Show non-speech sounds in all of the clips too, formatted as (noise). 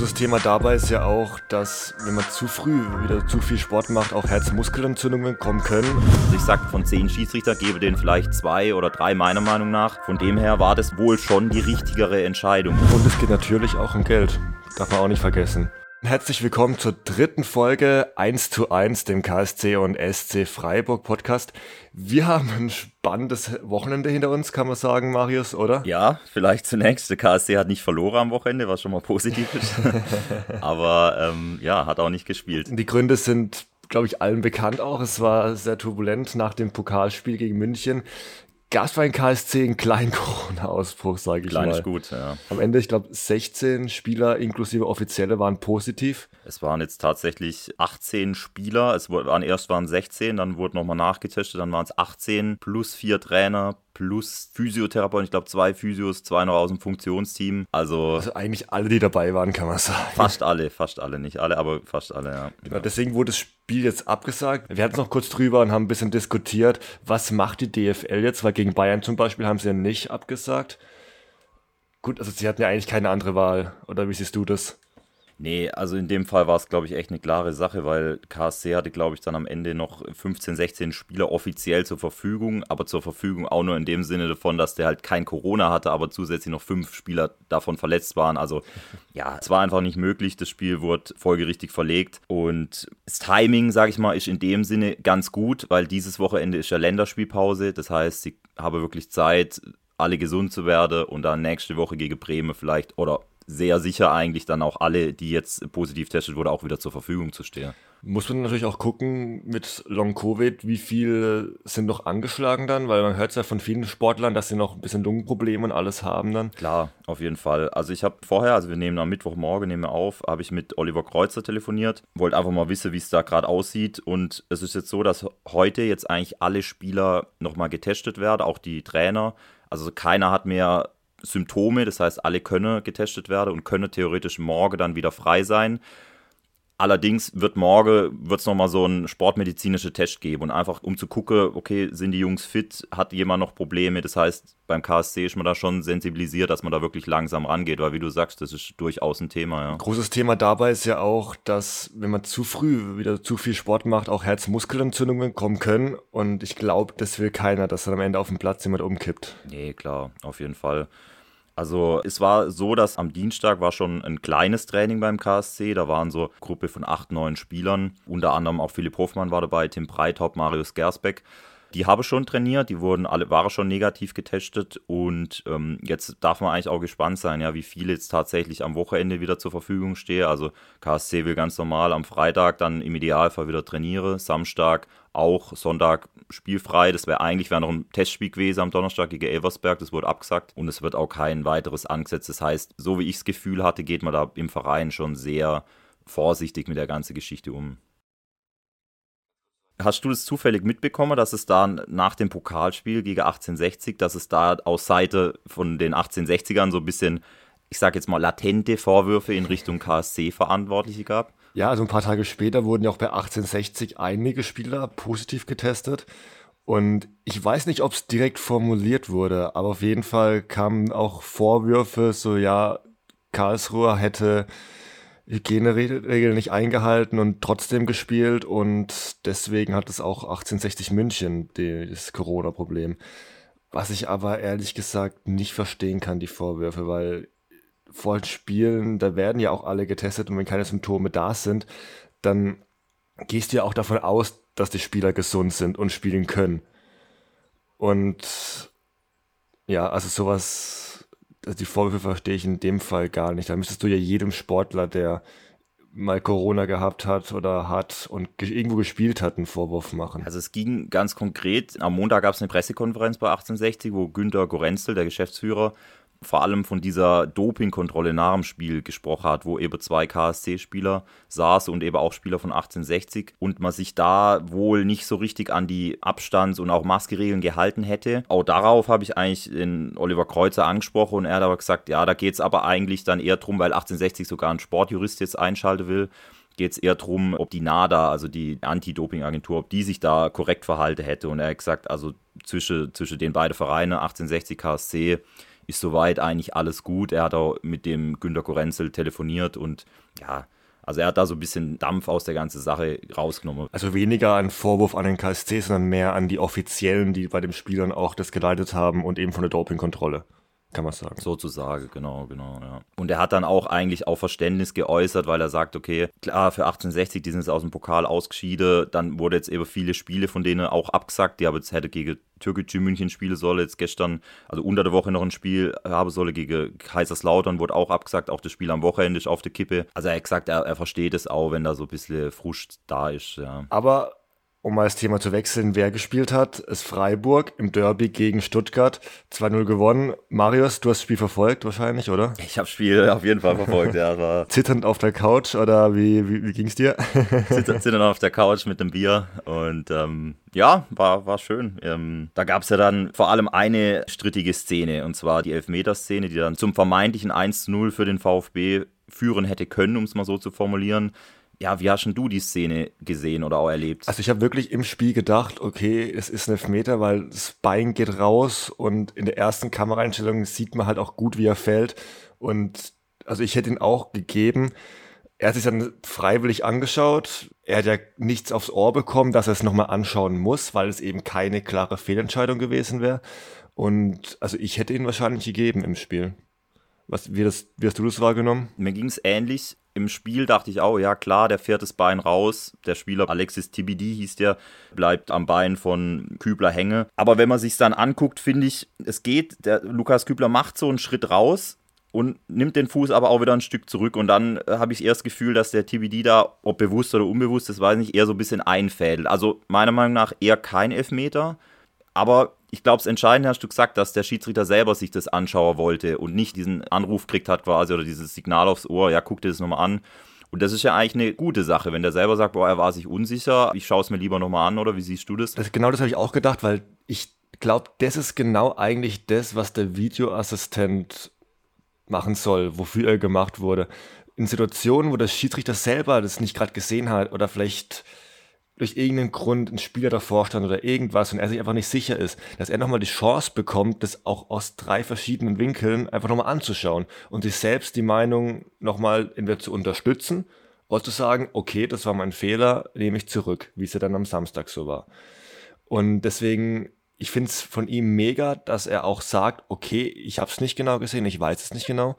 Großes Thema dabei ist ja auch, dass wenn man zu früh wieder zu viel Sport macht, auch Herzmuskelentzündungen kommen können. Also ich sag, von zehn Schiedsrichter gebe denen vielleicht zwei oder drei meiner Meinung nach. Von dem her war das wohl schon die richtigere Entscheidung. Und es geht natürlich auch um Geld. Darf man auch nicht vergessen. Herzlich willkommen zur dritten Folge 1 zu 1, dem KSC und SC Freiburg Podcast. Wir haben ein spannendes Wochenende hinter uns, kann man sagen, Marius, oder? Ja, vielleicht zunächst. Der KSC hat nicht verloren am Wochenende, was schon mal positiv ist. (laughs) Aber ähm, ja, hat auch nicht gespielt. Die Gründe sind glaube ich, allen bekannt auch. Es war sehr turbulent nach dem Pokalspiel gegen München gab es bei den KSC einen kleinen (laughs) Corona-Ausbruch, sage ich Klein mal. ist gut, ja. Am Ende, ich glaube, 16 Spieler inklusive Offizielle waren positiv. Es waren jetzt tatsächlich 18 Spieler. Es waren erst waren 16, dann wurde nochmal nachgetestet, dann waren es 18 plus vier Trainer plus Physiotherapeuten. Ich glaube, zwei Physios, zwei noch aus dem Funktionsteam. Also, Also eigentlich alle, die dabei waren, kann man sagen. fast alle, fast alle, nicht alle, aber fast alle, ja. Genau, deswegen wurde das Spiel jetzt abgesagt. Wir hatten es noch kurz drüber und haben ein bisschen diskutiert, was macht die DFL jetzt, weil gegen Bayern zum Beispiel haben sie ja nicht abgesagt. Gut, also sie hatten ja eigentlich keine andere Wahl. Oder wie siehst du das? Nee, also in dem Fall war es, glaube ich, echt eine klare Sache, weil KSC hatte, glaube ich, dann am Ende noch 15, 16 Spieler offiziell zur Verfügung, aber zur Verfügung auch nur in dem Sinne davon, dass der halt kein Corona hatte, aber zusätzlich noch fünf Spieler davon verletzt waren. Also (laughs) ja, es war einfach nicht möglich. Das Spiel wurde folgerichtig verlegt und das Timing, sage ich mal, ist in dem Sinne ganz gut, weil dieses Wochenende ist ja Länderspielpause. Das heißt, ich habe wirklich Zeit, alle gesund zu werden und dann nächste Woche gegen Bremen vielleicht oder sehr sicher eigentlich dann auch alle, die jetzt positiv testet wurde, auch wieder zur Verfügung zu stehen. Muss man natürlich auch gucken mit Long-Covid, wie viele sind noch angeschlagen dann, weil man hört es ja von vielen Sportlern, dass sie noch ein bisschen Lungenprobleme und alles haben dann. Klar, auf jeden Fall. Also ich habe vorher, also wir nehmen am Mittwochmorgen, nehmen wir auf, habe ich mit Oliver Kreuzer telefoniert, wollte einfach mal wissen, wie es da gerade aussieht und es ist jetzt so, dass heute jetzt eigentlich alle Spieler nochmal getestet werden, auch die Trainer. Also keiner hat mehr Symptome, das heißt, alle können getestet werden und können theoretisch morgen dann wieder frei sein. Allerdings wird morgen wird's noch mal so einen sportmedizinischen Test geben und einfach um zu gucken, okay, sind die Jungs fit, hat jemand noch Probleme? Das heißt, beim KSC ist man da schon sensibilisiert, dass man da wirklich langsam rangeht, weil wie du sagst, das ist durchaus ein Thema, ja. Großes Thema dabei ist ja auch, dass wenn man zu früh wieder zu viel Sport macht, auch Herzmuskelentzündungen kommen können und ich glaube, das will keiner, dass dann am Ende auf dem Platz jemand umkippt. Nee, klar, auf jeden Fall. Also es war so, dass am Dienstag war schon ein kleines Training beim KSC. Da waren so eine Gruppe von acht, neun Spielern. Unter anderem auch Philipp Hofmann war dabei, Tim Breithaupt, Marius Gersbeck. Die habe schon trainiert, die wurden alle, waren schon negativ getestet und ähm, jetzt darf man eigentlich auch gespannt sein, ja, wie viele jetzt tatsächlich am Wochenende wieder zur Verfügung stehen. Also KSC will ganz normal am Freitag dann im Idealfall wieder trainieren, Samstag auch, Sonntag spielfrei. Das wäre eigentlich wäre noch ein Testspiel gewesen am Donnerstag gegen Elversberg, das wurde abgesagt und es wird auch kein weiteres angesetzt. Das heißt, so wie ich das Gefühl hatte, geht man da im Verein schon sehr vorsichtig mit der ganzen Geschichte um. Hast du das zufällig mitbekommen, dass es da nach dem Pokalspiel gegen 1860, dass es da aus Seite von den 1860ern so ein bisschen, ich sag jetzt mal, latente Vorwürfe in Richtung KSC-Verantwortliche gab? Ja, also ein paar Tage später wurden ja auch bei 1860 einige Spieler positiv getestet. Und ich weiß nicht, ob es direkt formuliert wurde, aber auf jeden Fall kamen auch Vorwürfe, so ja, Karlsruhe hätte Hygieneregeln nicht eingehalten und trotzdem gespielt und deswegen hat es auch 1860 München das Corona-Problem. Was ich aber ehrlich gesagt nicht verstehen kann, die Vorwürfe, weil vor den Spielen, da werden ja auch alle getestet und wenn keine Symptome da sind, dann gehst du ja auch davon aus, dass die Spieler gesund sind und spielen können. Und ja, also sowas, also die Vorwürfe verstehe ich in dem Fall gar nicht. Da müsstest du ja jedem Sportler, der mal Corona gehabt hat oder hat und irgendwo gespielt hat, einen Vorwurf machen. Also es ging ganz konkret, am Montag gab es eine Pressekonferenz bei 1860, wo Günter Gorenzel, der Geschäftsführer, vor allem von dieser Dopingkontrolle nach dem Spiel gesprochen hat, wo eben zwei KSC-Spieler saßen und eben auch Spieler von 1860 und man sich da wohl nicht so richtig an die Abstands- und auch Maskeregeln gehalten hätte. Auch darauf habe ich eigentlich den Oliver Kreuzer angesprochen und er hat aber gesagt, ja, da geht es aber eigentlich dann eher drum, weil 1860 sogar ein Sportjurist jetzt einschalten will, geht es eher darum, ob die NADA, also die Anti-Doping-Agentur, ob die sich da korrekt verhalten hätte. Und er hat gesagt, also zwischen, zwischen den beiden Vereinen, 1860 KSC, ist soweit eigentlich alles gut. Er hat auch mit dem Günter Korenzel telefoniert und ja, also er hat da so ein bisschen Dampf aus der ganzen Sache rausgenommen. Also weniger ein Vorwurf an den KSC, sondern mehr an die Offiziellen, die bei den Spielern auch das geleitet haben und eben von der Dopingkontrolle kann man sagen. Sozusagen, genau, genau, ja. Und er hat dann auch eigentlich auch Verständnis geäußert, weil er sagt, okay, klar, für 1860, die sind jetzt aus dem Pokal ausgeschieden, dann wurde jetzt eben viele Spiele von denen auch abgesagt, die aber jetzt hätte gegen Türkgücü München spielen sollen, jetzt gestern, also unter der Woche noch ein Spiel haben solle gegen Kaiserslautern, wurde auch abgesagt, auch das Spiel am Wochenende ist auf der Kippe. Also er hat gesagt, er, er versteht es auch, wenn da so ein bisschen Frust da ist, ja. Aber um mal das Thema zu wechseln, wer gespielt hat, ist Freiburg im Derby gegen Stuttgart. 2-0 gewonnen. Marius, du hast das Spiel verfolgt wahrscheinlich, oder? Ich habe das Spiel auf jeden Fall verfolgt, ja. War (laughs) Zitternd auf der Couch oder wie, wie, wie ging es dir? (laughs) Zitternd, zitternd auf der Couch mit dem Bier und ähm, ja, war, war schön. Ähm, da gab es ja dann vor allem eine strittige Szene und zwar die Elfmeterszene, die dann zum vermeintlichen 1-0 für den VfB führen hätte können, um es mal so zu formulieren. Ja, wie hast denn du die Szene gesehen oder auch erlebt? Also ich habe wirklich im Spiel gedacht, okay, es ist ein Elfmeter, weil das Bein geht raus und in der ersten Kameraeinstellung sieht man halt auch gut, wie er fällt. Und also ich hätte ihn auch gegeben. Er hat sich dann freiwillig angeschaut. Er hat ja nichts aufs Ohr bekommen, dass er es nochmal anschauen muss, weil es eben keine klare Fehlentscheidung gewesen wäre. Und also ich hätte ihn wahrscheinlich gegeben im Spiel. Was, wie, das, wie hast du das wahrgenommen? Mir ging es ähnlich im Spiel dachte ich auch, ja klar, der fährt das Bein raus. Der Spieler Alexis TBD hieß der, bleibt am Bein von Kübler hänge. Aber wenn man sich dann anguckt, finde ich, es geht. Der Lukas Kübler macht so einen Schritt raus und nimmt den Fuß aber auch wieder ein Stück zurück. Und dann äh, habe ich eher das Gefühl, dass der TBD da, ob bewusst oder unbewusst, das weiß ich nicht, eher so ein bisschen einfädelt. Also meiner Meinung nach eher kein Elfmeter. Aber ich glaube, das Entscheidende hast du gesagt, dass der Schiedsrichter selber sich das anschauen wollte und nicht diesen Anruf kriegt hat quasi oder dieses Signal aufs Ohr, ja, guck dir das nochmal an. Und das ist ja eigentlich eine gute Sache, wenn der selber sagt, boah, er war sich unsicher, ich schaue es mir lieber nochmal an, oder wie siehst du das? das genau das habe ich auch gedacht, weil ich glaube, das ist genau eigentlich das, was der Videoassistent machen soll, wofür er gemacht wurde. In Situationen, wo der Schiedsrichter selber das nicht gerade gesehen hat oder vielleicht durch irgendeinen Grund ein Spieler davor stand oder irgendwas und er sich einfach nicht sicher ist, dass er nochmal die Chance bekommt, das auch aus drei verschiedenen Winkeln einfach nochmal anzuschauen und sich selbst die Meinung nochmal entweder zu unterstützen oder zu sagen, okay, das war mein Fehler, nehme ich zurück, wie es ja dann am Samstag so war. Und deswegen, ich finde es von ihm mega, dass er auch sagt, okay, ich habe es nicht genau gesehen, ich weiß es nicht genau,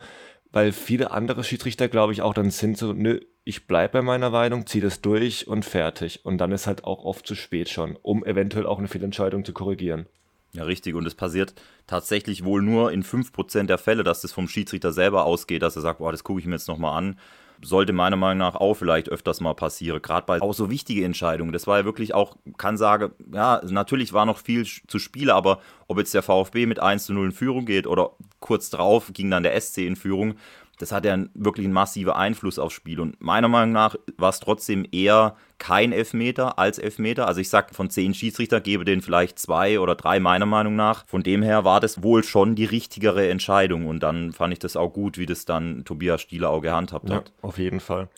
weil viele andere Schiedsrichter, glaube ich, auch dann sind so, nö, ich bleibe bei meiner Meinung, ziehe das durch und fertig. Und dann ist halt auch oft zu spät schon, um eventuell auch eine Fehlentscheidung zu korrigieren. Ja, richtig. Und es passiert tatsächlich wohl nur in 5% der Fälle, dass das vom Schiedsrichter selber ausgeht, dass er sagt, boah, das gucke ich mir jetzt nochmal an. Sollte meiner Meinung nach auch vielleicht öfters mal passieren, gerade bei auch so wichtigen Entscheidungen. Das war ja wirklich auch, kann sagen, ja, natürlich war noch viel zu spielen, aber ob jetzt der VfB mit 1 zu 0 in Führung geht oder kurz drauf ging dann der SC in Führung, das hat ja wirklich einen massiven Einfluss aufs Spiel. Und meiner Meinung nach war es trotzdem eher kein Elfmeter als Elfmeter. Also ich sag, von zehn Schiedsrichter gebe den vielleicht zwei oder drei meiner Meinung nach. Von dem her war das wohl schon die richtigere Entscheidung. Und dann fand ich das auch gut, wie das dann Tobias Stieler auch gehandhabt ja, hat. Auf jeden Fall.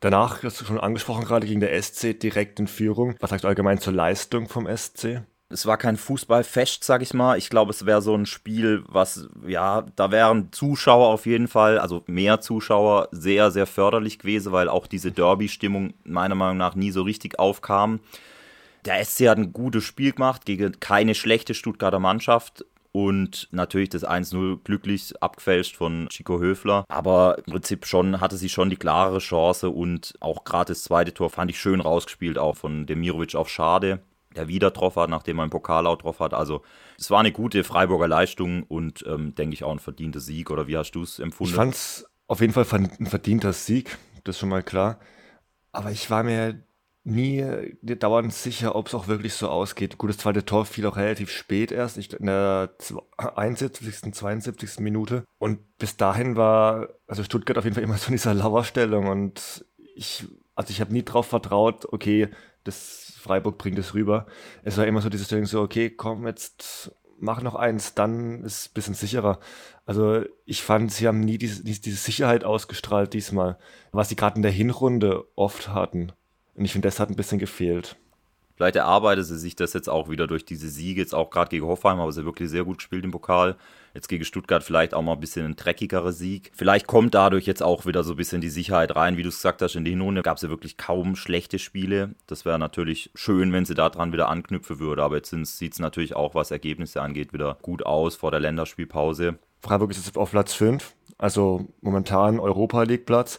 Danach, hast du schon angesprochen, gerade gegen der SC direkt in Führung. Was sagst du allgemein zur Leistung vom SC? Es war kein Fußballfest, sag ich mal. Ich glaube, es wäre so ein Spiel, was, ja, da wären Zuschauer auf jeden Fall, also mehr Zuschauer, sehr, sehr förderlich gewesen, weil auch diese Derby-Stimmung meiner Meinung nach nie so richtig aufkam. Der SC hat ein gutes Spiel gemacht gegen keine schlechte Stuttgarter Mannschaft und natürlich das 1-0 glücklich abgefälscht von Chico Höfler. Aber im Prinzip schon hatte sie schon die klarere Chance und auch gerade das zweite Tor fand ich schön rausgespielt, auch von Demirovic auf Schade der wieder drauf hat, nachdem er einen Pokal auch drauf hat. Also es war eine gute Freiburger Leistung und ähm, denke ich auch ein verdienter Sieg. Oder wie hast du es empfunden? Ich fand es auf jeden Fall ein verdienter Sieg, das ist schon mal klar. Aber ich war mir nie dauernd sicher, ob es auch wirklich so ausgeht. Gut, das zweite Tor fiel auch relativ spät erst, in der 71., 72. Minute. Und bis dahin war also Stuttgart auf jeden Fall immer so in dieser Lauerstellung und ich, also ich habe nie drauf vertraut, okay, das Freiburg bringt es rüber. Es war immer so dieses Ding so, okay, komm, jetzt mach noch eins, dann ist es ein bisschen sicherer. Also ich fand, sie haben nie diese, diese Sicherheit ausgestrahlt diesmal, was sie gerade in der Hinrunde oft hatten. Und ich finde, das hat ein bisschen gefehlt. Vielleicht erarbeitet sie sich das jetzt auch wieder durch diese Siege, jetzt auch gerade gegen Hoffenheim, aber sie wirklich sehr gut gespielt im Pokal. Jetzt gegen Stuttgart vielleicht auch mal ein bisschen ein dreckigerer Sieg. Vielleicht kommt dadurch jetzt auch wieder so ein bisschen die Sicherheit rein. Wie du es gesagt hast, in der Hinrunde gab es ja wirklich kaum schlechte Spiele. Das wäre natürlich schön, wenn sie daran wieder anknüpfen würde. Aber jetzt sieht es natürlich auch, was Ergebnisse angeht, wieder gut aus vor der Länderspielpause. Freiburg ist jetzt auf Platz 5, also momentan Europa League Platz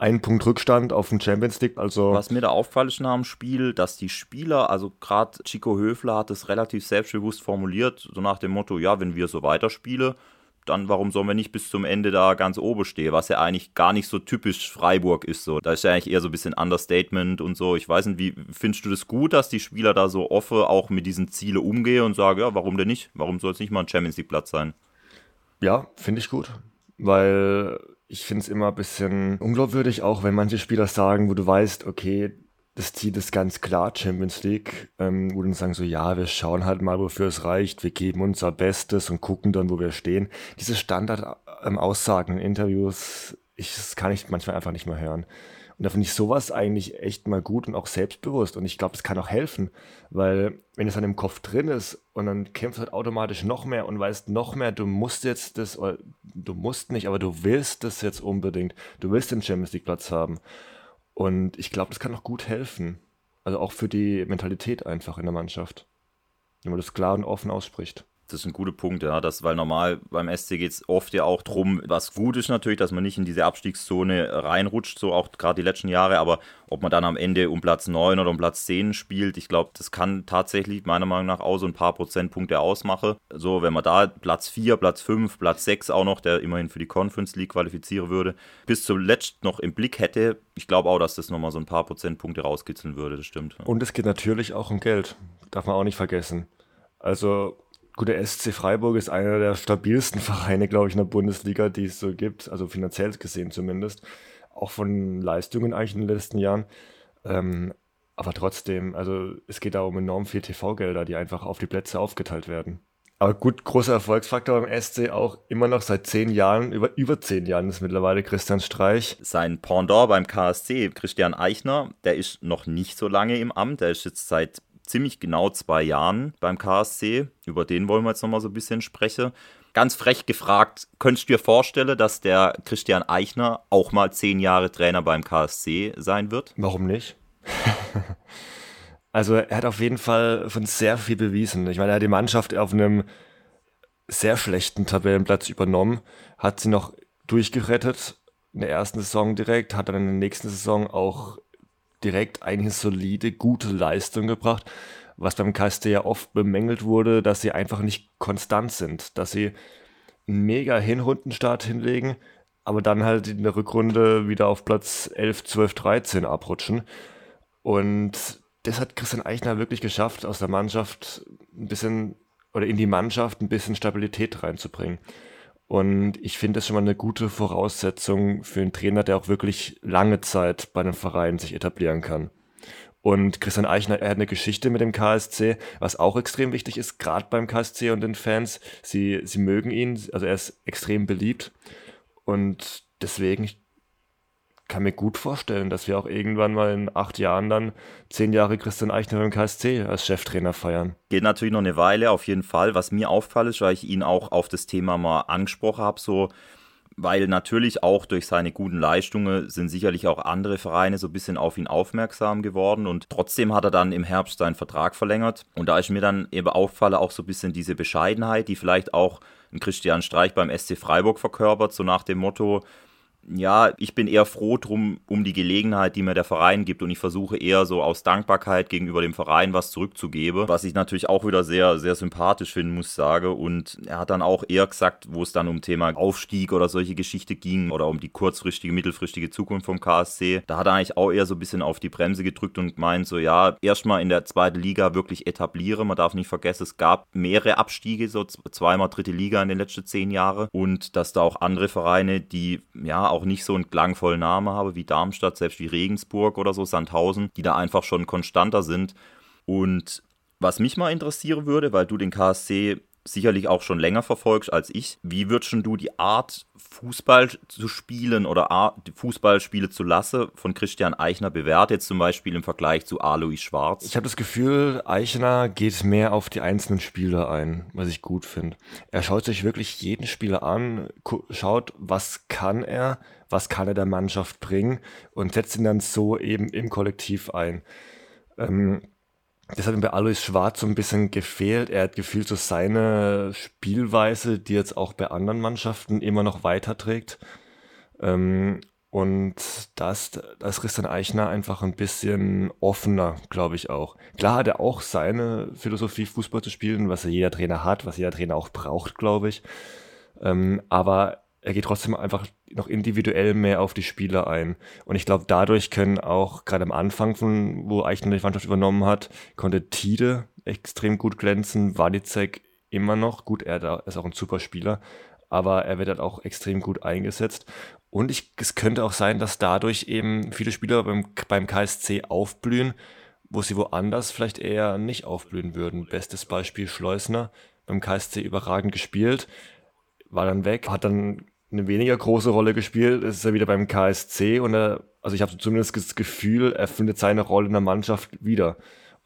ein Punkt Rückstand auf den Champions League. Also Was mir da auffällt ist nach dem Spiel, dass die Spieler, also gerade Chico Höfler hat es relativ selbstbewusst formuliert, so nach dem Motto, ja, wenn wir so weiterspielen, dann warum sollen wir nicht bis zum Ende da ganz oben stehen, was ja eigentlich gar nicht so typisch Freiburg ist. So. Da ist ja eigentlich eher so ein bisschen Understatement und so. Ich weiß nicht, wie findest du das gut, dass die Spieler da so offen auch mit diesen Zielen umgehen und sagen, ja, warum denn nicht? Warum soll es nicht mal ein Champions League Platz sein? Ja, finde ich gut, weil ich finde es immer ein bisschen unglaubwürdig, auch wenn manche Spieler sagen, wo du weißt, okay, das Ziel ist ganz klar Champions League, ähm, wo dann sagen so, ja, wir schauen halt mal, wofür es reicht, wir geben unser Bestes und gucken dann, wo wir stehen. Diese Standard-Aussagen ähm, in Interviews, ich, das kann ich manchmal einfach nicht mehr hören. Und da finde ich sowas eigentlich echt mal gut und auch selbstbewusst. Und ich glaube, es kann auch helfen, weil wenn es dann im Kopf drin ist und dann kämpfst du halt automatisch noch mehr und weißt noch mehr, du musst jetzt das, oder du musst nicht, aber du willst das jetzt unbedingt. Du willst den Champions League Platz haben. Und ich glaube, das kann auch gut helfen. Also auch für die Mentalität einfach in der Mannschaft. Wenn man das klar und offen ausspricht. Das ist ein guter Punkt, ja. Das, weil normal beim SC geht es oft ja auch darum, was gut ist natürlich, dass man nicht in diese Abstiegszone reinrutscht, so auch gerade die letzten Jahre, aber ob man dann am Ende um Platz 9 oder um Platz 10 spielt, ich glaube, das kann tatsächlich meiner Meinung nach auch so ein paar Prozentpunkte ausmachen. So, wenn man da Platz 4, Platz 5, Platz 6 auch noch, der immerhin für die Conference League qualifizieren würde, bis zuletzt noch im Blick hätte, ich glaube auch, dass das nochmal so ein paar Prozentpunkte rauskitzeln würde, das stimmt. Und es geht natürlich auch um Geld, darf man auch nicht vergessen. Also Gut, der SC Freiburg ist einer der stabilsten (laughs) Vereine, glaube ich, in der Bundesliga, die es so gibt, also finanziell gesehen zumindest. Auch von Leistungen eigentlich in den letzten Jahren. Ähm, aber trotzdem, also es geht da um enorm viel TV-Gelder, die einfach auf die Plätze aufgeteilt werden. Aber gut, großer Erfolgsfaktor beim SC auch immer noch seit zehn Jahren, über, über zehn Jahren ist mittlerweile Christian Streich. Sein Pendant beim KSC, Christian Eichner, der ist noch nicht so lange im Amt, der ist jetzt seit ziemlich genau zwei Jahren beim KSC. Über den wollen wir jetzt nochmal so ein bisschen sprechen. Ganz frech gefragt, könntest du dir vorstellen, dass der Christian Eichner auch mal zehn Jahre Trainer beim KSC sein wird? Warum nicht? (laughs) also er hat auf jeden Fall von sehr viel bewiesen. Ich meine, er hat die Mannschaft auf einem sehr schlechten Tabellenplatz übernommen, hat sie noch durchgerettet in der ersten Saison direkt, hat dann in der nächsten Saison auch direkt eine solide, gute Leistung gebracht, was beim KSC ja oft bemängelt wurde, dass sie einfach nicht konstant sind, dass sie einen mega Hinrundenstart hinlegen, aber dann halt in der Rückrunde wieder auf Platz 11, 12, 13 abrutschen. Und das hat Christian Eichner wirklich geschafft, aus der Mannschaft ein bisschen oder in die Mannschaft ein bisschen Stabilität reinzubringen. Und ich finde das schon mal eine gute Voraussetzung für einen Trainer, der auch wirklich lange Zeit bei einem Verein sich etablieren kann. Und Christian Eichner, er hat eine Geschichte mit dem KSC, was auch extrem wichtig ist, gerade beim KSC und den Fans. Sie, sie mögen ihn, also er ist extrem beliebt. Und deswegen, kann mir gut vorstellen, dass wir auch irgendwann mal in acht Jahren dann zehn Jahre Christian Eichner im KSC als Cheftrainer feiern. Geht natürlich noch eine Weile, auf jeden Fall. Was mir auffällt, ist, weil ich ihn auch auf das Thema mal angesprochen habe, so weil natürlich auch durch seine guten Leistungen sind sicherlich auch andere Vereine so ein bisschen auf ihn aufmerksam geworden und trotzdem hat er dann im Herbst seinen Vertrag verlängert und da ist mir dann eben auffallen auch so ein bisschen diese Bescheidenheit, die vielleicht auch ein Christian Streich beim SC Freiburg verkörpert, so nach dem Motto, ja, ich bin eher froh drum um die Gelegenheit, die mir der Verein gibt und ich versuche eher so aus Dankbarkeit gegenüber dem Verein was zurückzugeben, was ich natürlich auch wieder sehr, sehr sympathisch finden muss, sage. Und er hat dann auch eher gesagt, wo es dann um Thema Aufstieg oder solche Geschichte ging oder um die kurzfristige, mittelfristige Zukunft vom KSC, da hat er eigentlich auch eher so ein bisschen auf die Bremse gedrückt und gemeint, so ja, erstmal in der zweiten Liga wirklich etablieren. Man darf nicht vergessen, es gab mehrere Abstiege, so zweimal dritte Liga in den letzten zehn Jahren und dass da auch andere Vereine, die ja auch nicht so einen klangvollen Namen haben wie Darmstadt, selbst wie Regensburg oder so, Sandhausen, die da einfach schon konstanter sind. Und was mich mal interessieren würde, weil du den KSC sicherlich auch schon länger verfolgst als ich. Wie würdest du die Art, Fußball zu spielen oder Fußballspiele zu lassen, von Christian Eichner bewertet, jetzt zum Beispiel im Vergleich zu Alois Schwarz? Ich habe das Gefühl, Eichner geht mehr auf die einzelnen Spieler ein, was ich gut finde. Er schaut sich wirklich jeden Spieler an, schaut, was kann er, was kann er der Mannschaft bringen und setzt ihn dann so eben im Kollektiv ein. Ähm, das hat mir bei Alois Schwarz so ein bisschen gefehlt. Er hat gefühlt so seine Spielweise, die jetzt auch bei anderen Mannschaften immer noch weiterträgt. Ähm, und das, das ist Christian Eichner einfach ein bisschen offener, glaube ich auch. Klar hat er auch seine Philosophie, Fußball zu spielen, was ja jeder Trainer hat, was jeder Trainer auch braucht, glaube ich. Ähm, aber er geht trotzdem einfach noch individuell mehr auf die Spieler ein. Und ich glaube, dadurch können auch gerade am Anfang, von, wo Eichner die Mannschaft übernommen hat, konnte Tide extrem gut glänzen, Wadizek immer noch. Gut, er ist auch ein super Spieler, aber er wird halt auch extrem gut eingesetzt. Und ich, es könnte auch sein, dass dadurch eben viele Spieler beim, beim KSC aufblühen, wo sie woanders vielleicht eher nicht aufblühen würden. Bestes Beispiel Schleusner, beim KSC überragend gespielt, war dann weg, hat dann eine weniger große Rolle gespielt. Es ist er wieder beim KSC und er, also ich habe zumindest das Gefühl, er findet seine Rolle in der Mannschaft wieder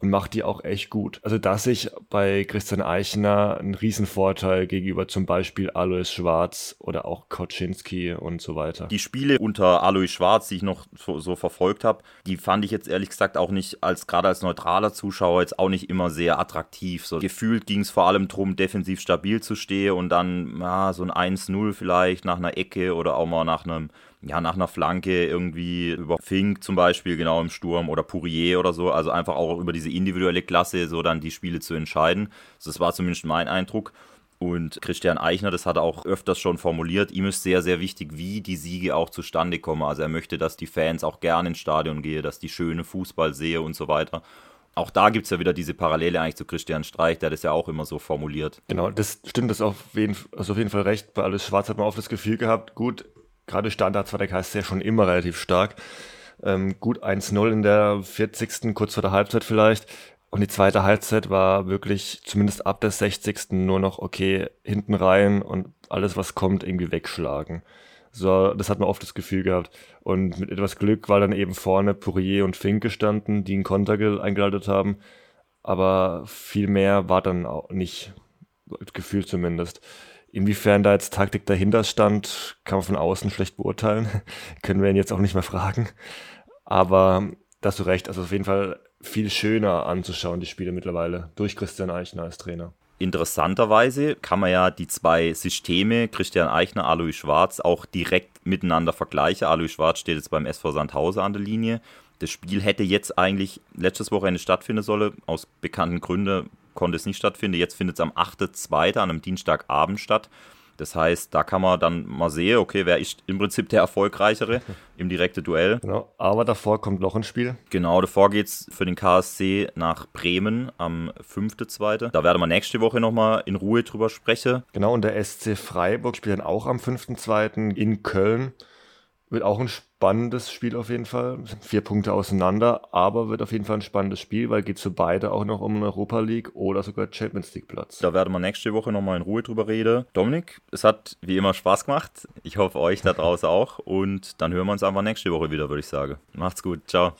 und macht die auch echt gut. Also dass ich bei Christian Eichner einen Riesenvorteil gegenüber zum Beispiel Alois Schwarz oder auch Koczynski und so weiter. Die Spiele unter Alois Schwarz, die ich noch so, so verfolgt habe, die fand ich jetzt ehrlich gesagt auch nicht als gerade als neutraler Zuschauer jetzt auch nicht immer sehr attraktiv. So gefühlt ging es vor allem darum, defensiv stabil zu stehen und dann ja, so ein 1-0 vielleicht nach einer Ecke oder auch mal nach einem ja, nach einer Flanke irgendwie über Fink zum Beispiel, genau im Sturm oder Pourier oder so, also einfach auch über diese individuelle Klasse so dann die Spiele zu entscheiden. Das war zumindest mein Eindruck. Und Christian Eichner, das hat er auch öfters schon formuliert, ihm ist sehr, sehr wichtig, wie die Siege auch zustande kommen. Also er möchte, dass die Fans auch gerne ins Stadion gehen, dass die schöne Fußball sehe und so weiter. Auch da gibt es ja wieder diese Parallele eigentlich zu Christian Streich, der das ja auch immer so formuliert. Genau, das stimmt, das auf jeden, also auf jeden Fall recht. Bei Alles Schwarz hat man oft das Gefühl gehabt, gut, gerade Standards war der KSC schon immer relativ stark. Ähm, gut 1-0 in der 40. kurz vor der Halbzeit vielleicht. Und die zweite Halbzeit war wirklich, zumindest ab der 60. nur noch, okay, hinten rein und alles, was kommt, irgendwie wegschlagen. So, das hat man oft das Gefühl gehabt. Und mit etwas Glück war dann eben vorne Pourier und Fink gestanden, die einen Konter eingeleitet haben. Aber viel mehr war dann auch nicht, gefühlt zumindest. Inwiefern da jetzt Taktik dahinter stand, kann man von außen schlecht beurteilen. (laughs) Können wir ihn jetzt auch nicht mehr fragen. Aber da hast du recht, also auf jeden Fall viel schöner anzuschauen, die Spiele mittlerweile, durch Christian Eichner als Trainer. Interessanterweise kann man ja die zwei Systeme, Christian Eichner, Alois Schwarz, auch direkt miteinander vergleichen. Alois Schwarz steht jetzt beim SV Sandhausen an der Linie. Das Spiel hätte jetzt eigentlich letztes Wochenende stattfinden sollen, aus bekannten Gründen konnte es nicht stattfinden. Jetzt findet es am 8.2. an einem Dienstagabend statt. Das heißt, da kann man dann mal sehen, okay, wer ist im Prinzip der Erfolgreichere (laughs) im direkten Duell. Genau, aber davor kommt noch ein Spiel. Genau, davor geht es für den KSC nach Bremen am 5.2. Da werden wir nächste Woche nochmal in Ruhe drüber sprechen. Genau, und der SC Freiburg spielt dann auch am 5.2. in Köln. Wird auch ein spannendes Spiel auf jeden Fall. Vier Punkte auseinander, aber wird auf jeden Fall ein spannendes Spiel, weil geht für beide auch noch um einen Europa League oder sogar Champions League Platz. Da werden wir nächste Woche nochmal in Ruhe drüber reden. Dominik, es hat wie immer Spaß gemacht. Ich hoffe euch da draußen auch. Und dann hören wir uns einfach nächste Woche wieder, würde ich sagen. Macht's gut. Ciao.